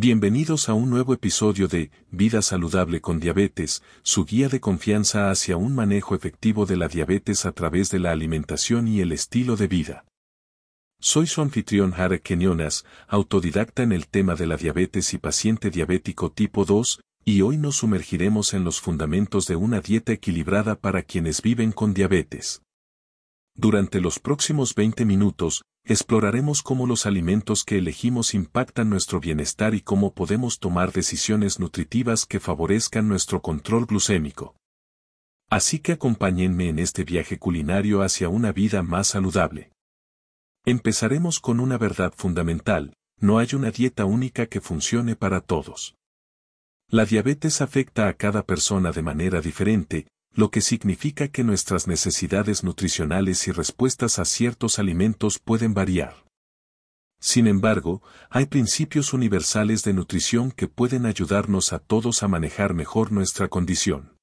Bienvenidos a un nuevo episodio de Vida Saludable con Diabetes, su guía de confianza hacia un manejo efectivo de la diabetes a través de la alimentación y el estilo de vida. Soy su anfitrión Harek Kenyonas, autodidacta en el tema de la diabetes y paciente diabético tipo 2, y hoy nos sumergiremos en los fundamentos de una dieta equilibrada para quienes viven con diabetes. Durante los próximos 20 minutos, exploraremos cómo los alimentos que elegimos impactan nuestro bienestar y cómo podemos tomar decisiones nutritivas que favorezcan nuestro control glucémico. Así que acompáñenme en este viaje culinario hacia una vida más saludable. Empezaremos con una verdad fundamental, no hay una dieta única que funcione para todos. La diabetes afecta a cada persona de manera diferente, lo que significa que nuestras necesidades nutricionales y respuestas a ciertos alimentos pueden variar. Sin embargo, hay principios universales de nutrición que pueden ayudarnos a todos a manejar mejor nuestra condición.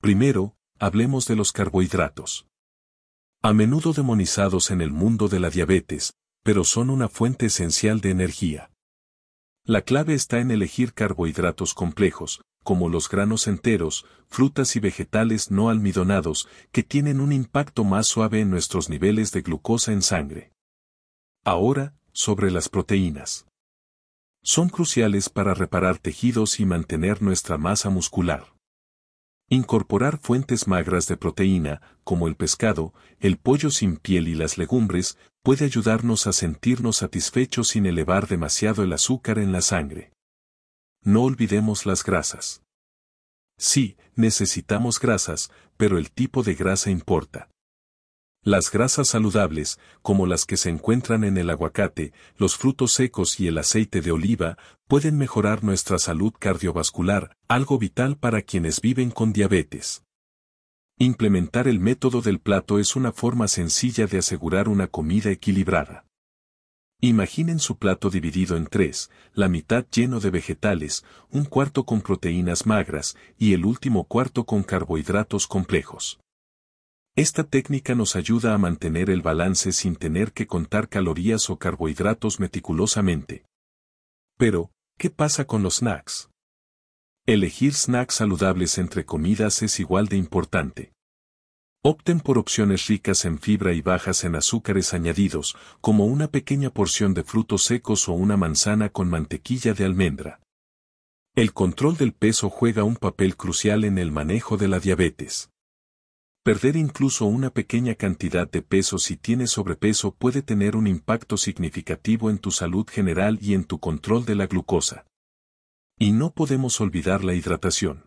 Primero, hablemos de los carbohidratos. A menudo demonizados en el mundo de la diabetes, pero son una fuente esencial de energía. La clave está en elegir carbohidratos complejos, como los granos enteros, frutas y vegetales no almidonados, que tienen un impacto más suave en nuestros niveles de glucosa en sangre. Ahora, sobre las proteínas. Son cruciales para reparar tejidos y mantener nuestra masa muscular. Incorporar fuentes magras de proteína, como el pescado, el pollo sin piel y las legumbres, puede ayudarnos a sentirnos satisfechos sin elevar demasiado el azúcar en la sangre. No olvidemos las grasas. Sí, necesitamos grasas, pero el tipo de grasa importa. Las grasas saludables, como las que se encuentran en el aguacate, los frutos secos y el aceite de oliva, pueden mejorar nuestra salud cardiovascular, algo vital para quienes viven con diabetes. Implementar el método del plato es una forma sencilla de asegurar una comida equilibrada. Imaginen su plato dividido en tres, la mitad lleno de vegetales, un cuarto con proteínas magras y el último cuarto con carbohidratos complejos. Esta técnica nos ayuda a mantener el balance sin tener que contar calorías o carbohidratos meticulosamente. Pero, ¿qué pasa con los snacks? Elegir snacks saludables entre comidas es igual de importante. Opten por opciones ricas en fibra y bajas en azúcares añadidos, como una pequeña porción de frutos secos o una manzana con mantequilla de almendra. El control del peso juega un papel crucial en el manejo de la diabetes. Perder incluso una pequeña cantidad de peso si tienes sobrepeso puede tener un impacto significativo en tu salud general y en tu control de la glucosa. Y no podemos olvidar la hidratación.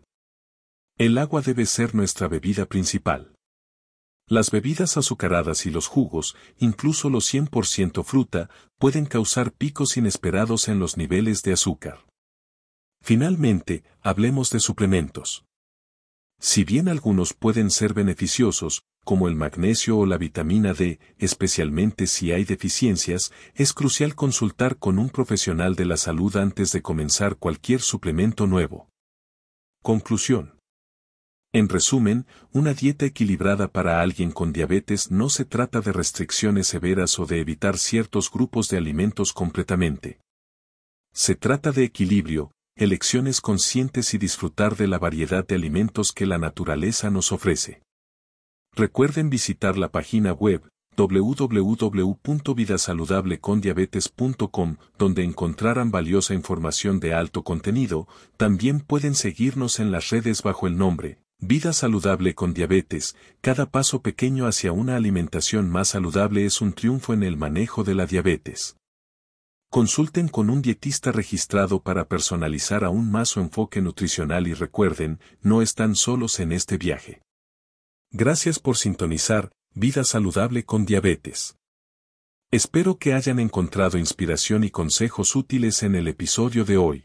El agua debe ser nuestra bebida principal. Las bebidas azucaradas y los jugos, incluso los 100% fruta, pueden causar picos inesperados en los niveles de azúcar. Finalmente, hablemos de suplementos. Si bien algunos pueden ser beneficiosos, como el magnesio o la vitamina D, especialmente si hay deficiencias, es crucial consultar con un profesional de la salud antes de comenzar cualquier suplemento nuevo. Conclusión. En resumen, una dieta equilibrada para alguien con diabetes no se trata de restricciones severas o de evitar ciertos grupos de alimentos completamente. Se trata de equilibrio, elecciones conscientes y disfrutar de la variedad de alimentos que la naturaleza nos ofrece. Recuerden visitar la página web www.vidasaludablecondiabetes.com, donde encontrarán valiosa información de alto contenido, también pueden seguirnos en las redes bajo el nombre Vida saludable con diabetes, cada paso pequeño hacia una alimentación más saludable es un triunfo en el manejo de la diabetes. Consulten con un dietista registrado para personalizar aún más su enfoque nutricional y recuerden, no están solos en este viaje. Gracias por sintonizar, Vida saludable con diabetes. Espero que hayan encontrado inspiración y consejos útiles en el episodio de hoy.